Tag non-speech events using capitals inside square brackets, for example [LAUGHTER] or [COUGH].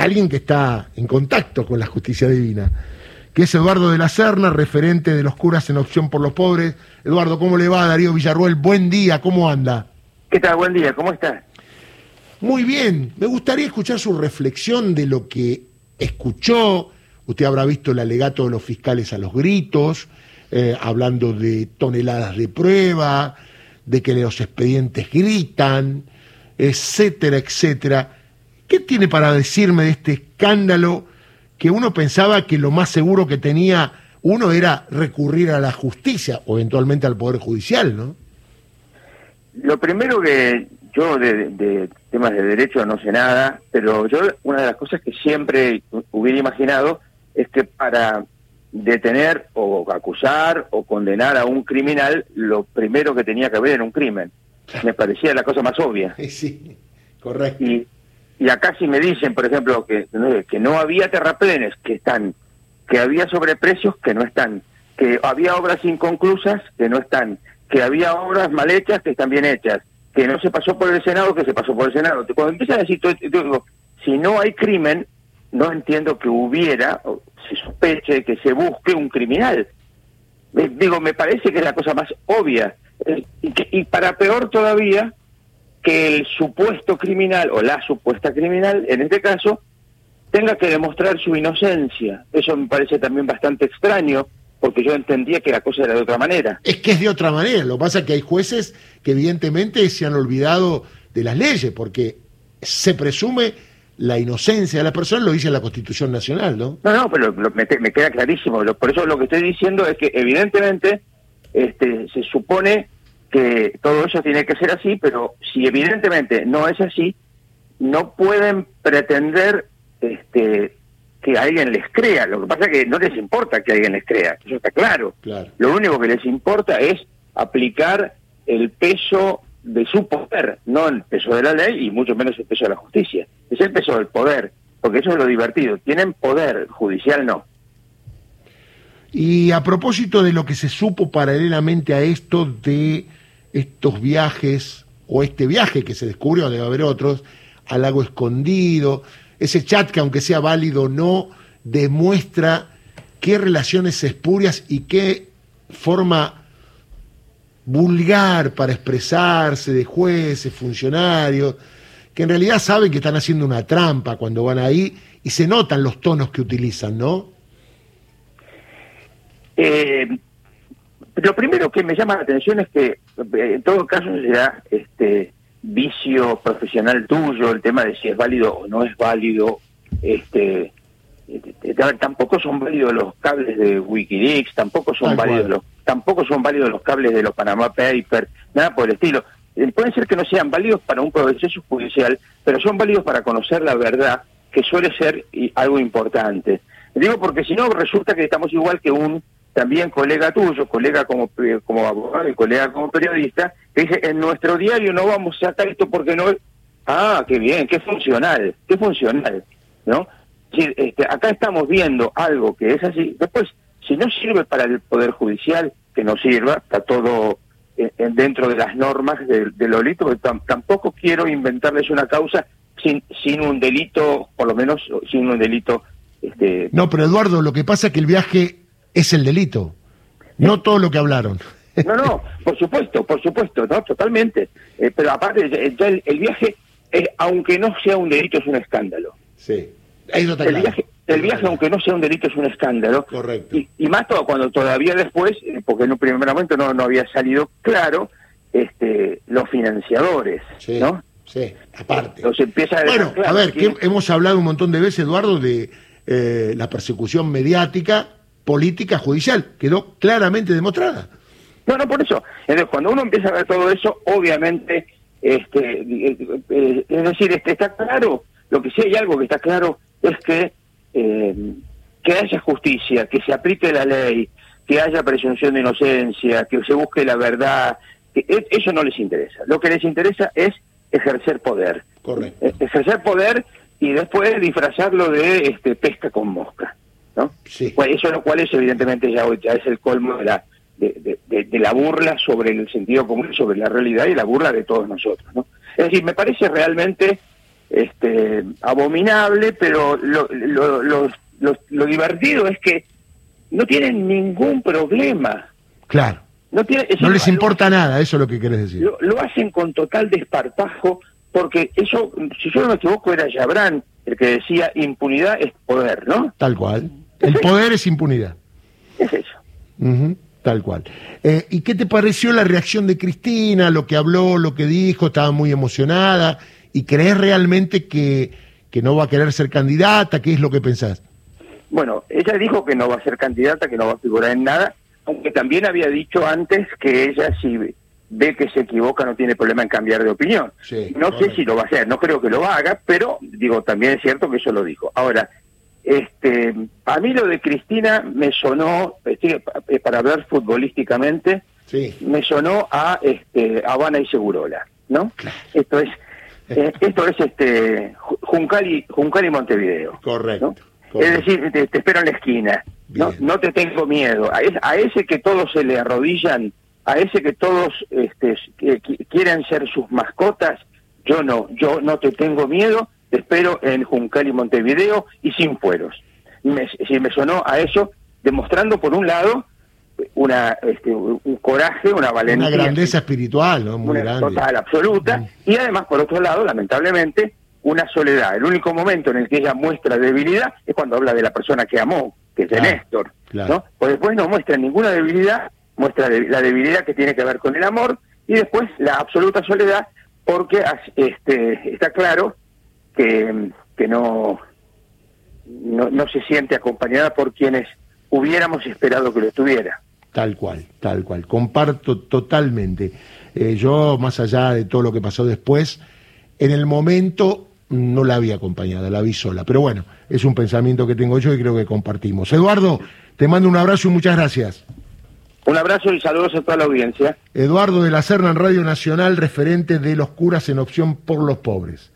a alguien que está en contacto con la justicia divina, que es Eduardo de la Serna, referente de los curas en Opción por los Pobres. Eduardo, ¿cómo le va? Darío Villarruel, buen día, ¿cómo anda? ¿Qué tal? Buen día, ¿cómo está? Muy bien, me gustaría escuchar su reflexión de lo que escuchó. Usted habrá visto el alegato de los fiscales a los gritos, eh, hablando de toneladas de prueba, de que los expedientes gritan, etcétera, etcétera. ¿Qué tiene para decirme de este escándalo que uno pensaba que lo más seguro que tenía uno era recurrir a la justicia o eventualmente al Poder Judicial, ¿no? Lo primero que yo de, temas de derecho no sé nada, pero yo una de las cosas que siempre hubiera imaginado es que para detener o acusar o condenar a un criminal, lo primero que tenía que haber era un crimen. Me parecía la cosa más obvia. [LAUGHS] Sí, correcto. Y, y acá si me dicen, por ejemplo, que, que no había terraplenes, que están, que había sobreprecios, que no están, que había obras inconclusas, que no están, que había obras mal hechas, que están bien hechas, que no se pasó por el Senado, que se pasó por el Senado. Cuando empiezan a decir todo esto, si no hay crimen, no entiendo que hubiera, o se sospeche, que se busque un criminal. Digo, me parece que es la cosa más obvia. Eh, y, y para peor todavía, que el supuesto criminal, o la supuesta criminal, en este caso, tenga que demostrar su inocencia. Eso me parece también bastante extraño, porque yo entendía que la cosa era de otra manera. Es que es de otra manera, lo que pasa es que hay jueces que evidentemente se han olvidado de las leyes, porque se presume la inocencia de la persona, lo dice la Constitución Nacional, ¿no? No, no, pero me, queda clarísimo. por eso lo que estoy diciendo es que evidentemente este, se supone que todo eso tiene que ser así, pero si evidentemente no es así, no pueden pretender este, que alguien les crea. Lo que pasa es que no les importa que alguien les crea, eso está claro. Lo único que les importa es aplicar el peso de su poder, no el peso de la ley y mucho menos el peso de la justicia. Es el peso del poder, porque eso es lo divertido. Tienen poder, judicial no. Y a propósito de lo que se supo paralelamente a esto de estos viajes, o este viaje que se descubrió, debe haber otros, al lago escondido, ese chat que aunque sea válido o no, demuestra qué relaciones espurias y qué forma vulgar para expresarse de jueces, funcionarios, que en realidad saben que están haciendo una trampa cuando van ahí y se notan los tonos que utilizan, ¿no? Eh, lo primero que me llama la atención es que eh, en todo caso será este vicio profesional tuyo, el tema de si es válido o no es válido, este eh, tampoco son válidos los cables de Wikileaks, tampoco son válidos los tampoco son válidos los cables de los Panama Papers, nada por el estilo. Eh, pueden ser que no sean válidos para un proceso judicial, pero son válidos para conocer la verdad, que suele ser algo importante. Digo porque si no resulta que estamos igual que un también colega tuyo, colega como, como abogado y colega como periodista, que dice, en nuestro diario no vamos a sacar esto porque no. Ah, qué bien, qué funcional, qué funcional, ¿no? este, acá estamos viendo algo que es así. Después, si no sirve para el Poder Judicial, que no sirva, está todo eh, dentro de las normas del, del delito, tampoco quiero inventarles una causa sin, sin un delito, por lo menos sin un delito... Este... No, pero Eduardo, lo que pasa es que el viaje es el delito, no todo lo que hablaron. [LAUGHS] No, no, por supuesto, por supuesto, no, totalmente. Eh, pero aparte, el, viaje, aunque no sea un delito, es un escándalo. Sí, el, viaje, el viaje, aunque no sea un delito, es un escándalo. Correcto. Y, más todo cuando todavía después, eh, porque en un primer momento no, no había salido claro, este, los financiadores, ¿no? Sí, aparte. Entonces empieza a bueno, a ver, que... hemos hablado un montón de veces, Eduardo, de eh, la persecución mediática política judicial. Quedó claramente demostrada. No, no, por eso. Entonces, cuando uno empieza a ver todo eso, obviamente, este, eh, es decir, este, está claro, lo que sí hay algo que está claro es que, eh, que haya justicia, que se aplique la ley, que haya presunción de inocencia, que se busque la verdad, que e, eso no les interesa. Lo que les interesa es ejercer poder. Correcto. E, ejercer poder y después disfrazarlo de este, pesca con mosca. ¿No? Sí. Eso lo cual es evidentemente ya, ya es el colmo de la de, de, la burla sobre el sentido común, sobre la realidad y la burla de todos nosotros, ¿no? Es decir, me parece realmente este, abominable, pero lo, lo, lo, lo, divertido es que no tienen ningún problema. Claro. No, tiene, no les importa nada, eso es lo que querés decir. Lo, hacen con total desparpajo, porque eso, si yo no me equivoco, era Yabrán el que decía impunidad es poder, ¿no? Tal cual. El poder es impunidad. Es eso. tal cual. Eh, ¿Y qué te pareció la reacción de Cristina, lo que habló, lo que dijo? Estaba muy emocionada. ¿Y crees realmente que, que no va a querer ser candidata? ¿Qué es lo que pensás? Bueno, ella dijo que no va a ser candidata, que no va a figurar en nada, aunque también había dicho antes que ella si ve que se equivoca no tiene problema en cambiar de opinión. no sé si lo va a hacer, no creo que lo haga, pero digo, también es cierto que eso lo dijo. Ahora, este, a mí lo de Cristina me sonó, este, para hablar futbolísticamente, me sonó a este, Habana y Segurola, ¿no? Esto es eh, [LAUGHS] esto es este Juncal y, Juncal y Montevideo. Correcto. Es decir, te, espero en la esquina. No, no te tengo miedo. A, ese que todos se le arrodillan, a ese que todos este, quieren ser sus mascotas, yo no, yo no te tengo miedo, te espero en Juncal y Montevideo y sin fueros. Me, si me sonó a eso, demostrando por un lado una este, un coraje, una valentía. Una grandeza espiritual, ¿no? Muy grande. Total, absoluta. Y además, por otro lado, lamentablemente, una soledad. El único momento en el que ella muestra debilidad es cuando habla de la persona que amó, que es de Néstor. ¿no? Pues después no muestra ninguna debilidad, muestra la debilidad que tiene que ver con el amor y después la absoluta soledad porque este, está claro que, que no, no, no se siente acompañada por quienes hubiéramos esperado que lo estuviera. Tal cual, tal cual. Comparto totalmente. Eh, yo, más allá de todo lo que pasó después, en el momento no la había acompañada, la vi sola. Pero bueno, es un pensamiento que tengo yo y creo que compartimos. Eduardo, te mando un abrazo y muchas gracias. Un abrazo y saludos a toda la audiencia. Eduardo de la Serna en Radio Nacional, referente de los curas en opción por los pobres.